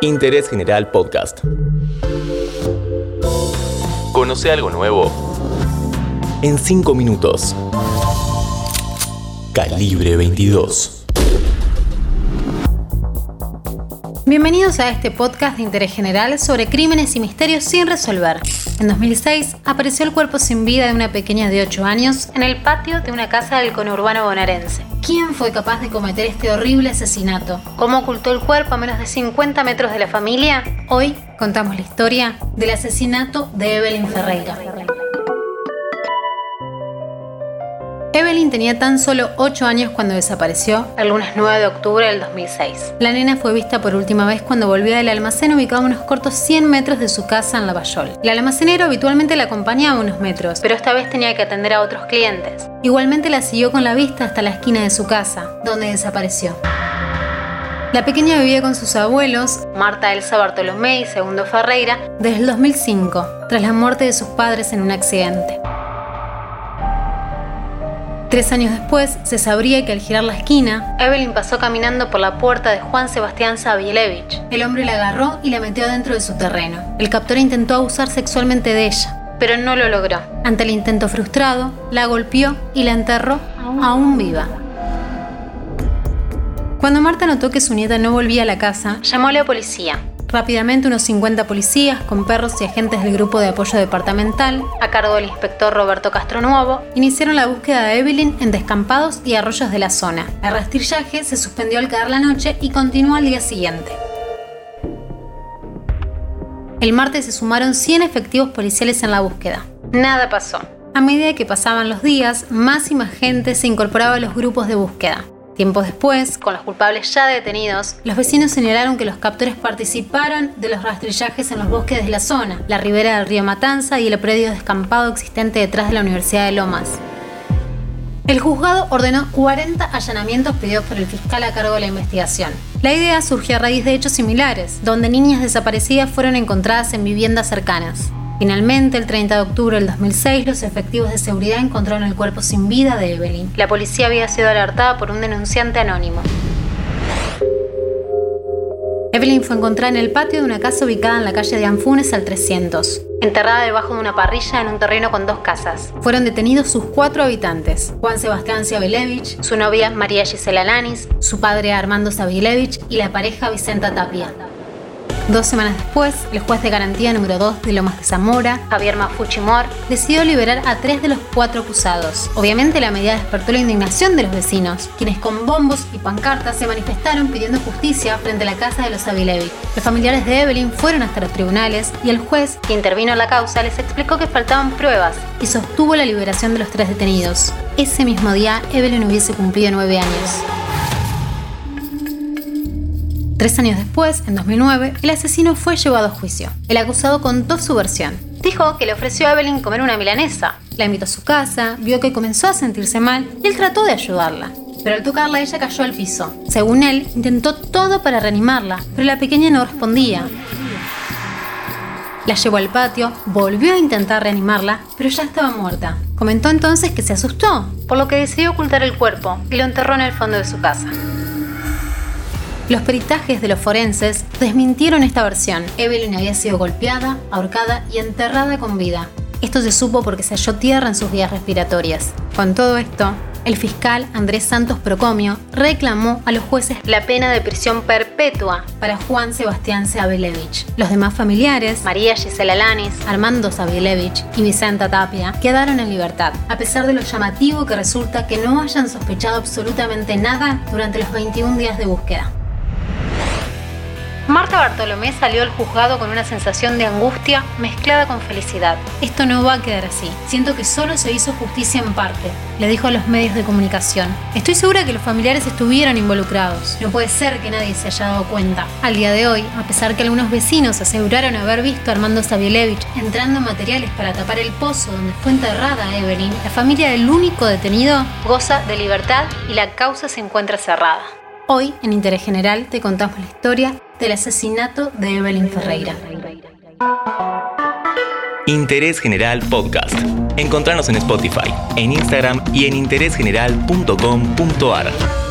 Interés General Podcast. Conoce algo nuevo en 5 minutos. Calibre 22. Bienvenidos a este podcast de interés general sobre crímenes y misterios sin resolver. En 2006 apareció el cuerpo sin vida de una pequeña de 8 años en el patio de una casa del conurbano bonaerense. ¿Quién fue capaz de cometer este horrible asesinato? ¿Cómo ocultó el cuerpo a menos de 50 metros de la familia? Hoy contamos la historia del asesinato de Evelyn Ferreira. Evelyn tenía tan solo 8 años cuando desapareció, el lunes 9 de octubre del 2006. La nena fue vista por última vez cuando volvió del almacén ubicado a unos cortos 100 metros de su casa en Lavallol. El almacenero habitualmente la acompañaba unos metros, pero esta vez tenía que atender a otros clientes. Igualmente la siguió con la vista hasta la esquina de su casa, donde desapareció. La pequeña vivía con sus abuelos, Marta Elsa Bartolomé y Segundo Ferreira, desde el 2005, tras la muerte de sus padres en un accidente. Tres años después, se sabría que al girar la esquina, Evelyn pasó caminando por la puerta de Juan Sebastián Sabielevich. El hombre la agarró y la metió dentro de su terreno. El captor intentó abusar sexualmente de ella, pero no lo logró. Ante el intento frustrado, la golpeó y la enterró aún viva. Cuando Marta notó que su nieta no volvía a la casa, llamó a la policía. Rápidamente unos 50 policías con perros y agentes del grupo de apoyo departamental, a cargo del inspector Roberto Castronuevo, iniciaron la búsqueda de Evelyn en descampados y arroyos de la zona. El rastrillaje se suspendió al caer la noche y continuó al día siguiente. El martes se sumaron 100 efectivos policiales en la búsqueda. Nada pasó. A medida que pasaban los días, más y más gente se incorporaba a los grupos de búsqueda. Tiempo después, con los culpables ya detenidos, los vecinos señalaron que los captores participaron de los rastrillajes en los bosques de la zona, la ribera del río Matanza y el predio descampado existente detrás de la Universidad de Lomas. El juzgado ordenó 40 allanamientos pedidos por el fiscal a cargo de la investigación. La idea surgió a raíz de hechos similares, donde niñas desaparecidas fueron encontradas en viviendas cercanas. Finalmente, el 30 de octubre del 2006, los efectivos de seguridad encontraron el cuerpo sin vida de Evelyn. La policía había sido alertada por un denunciante anónimo. Evelyn fue encontrada en el patio de una casa ubicada en la calle de Anfunes al 300, enterrada debajo de una parrilla en un terreno con dos casas. Fueron detenidos sus cuatro habitantes, Juan Sebastián Sabilevich, su novia María Gisela Lanis, su padre Armando Sabilevich y la pareja Vicenta Tapia. Dos semanas después, el juez de garantía número 2 de Lomas de Zamora, Javier Mafuchimor, decidió liberar a tres de los cuatro acusados. Obviamente la medida despertó la indignación de los vecinos, quienes con bombos y pancartas se manifestaron pidiendo justicia frente a la casa de los Avilevi. Los familiares de Evelyn fueron hasta los tribunales y el juez, que intervino en la causa, les explicó que faltaban pruebas y sostuvo la liberación de los tres detenidos. Ese mismo día, Evelyn hubiese cumplido nueve años. Tres años después, en 2009, el asesino fue llevado a juicio. El acusado contó su versión. Dijo que le ofreció a Evelyn comer una milanesa. La invitó a su casa, vio que comenzó a sentirse mal y él trató de ayudarla. Pero al tocarla ella cayó al piso. Según él, intentó todo para reanimarla, pero la pequeña no respondía. La llevó al patio, volvió a intentar reanimarla, pero ya estaba muerta. Comentó entonces que se asustó, por lo que decidió ocultar el cuerpo y lo enterró en el fondo de su casa. Los peritajes de los forenses desmintieron esta versión. Evelyn había sido golpeada, ahorcada y enterrada con vida. Esto se supo porque se halló tierra en sus vías respiratorias. Con todo esto, el fiscal Andrés Santos Procomio reclamó a los jueces la pena de prisión perpetua para Juan Sebastián Sabilevich. Los demás familiares, María Gisela Lanis, Armando Sabilevich y Vicenta Tapia, quedaron en libertad, a pesar de lo llamativo que resulta que no hayan sospechado absolutamente nada durante los 21 días de búsqueda. Marta Bartolomé salió al juzgado con una sensación de angustia mezclada con felicidad. Esto no va a quedar así. Siento que solo se hizo justicia en parte, le dijo a los medios de comunicación. Estoy segura que los familiares estuvieron involucrados. No puede ser que nadie se haya dado cuenta. Al día de hoy, a pesar que algunos vecinos aseguraron haber visto a Armando Sabielevich entrando materiales para tapar el pozo donde fue enterrada Evelyn, la familia del único detenido goza de libertad y la causa se encuentra cerrada. Hoy, en Interés General, te contamos la historia del asesinato de Evelyn Ferreira. Interés General Podcast. Encontrarnos en Spotify, en Instagram y en interésgeneral.com.ar.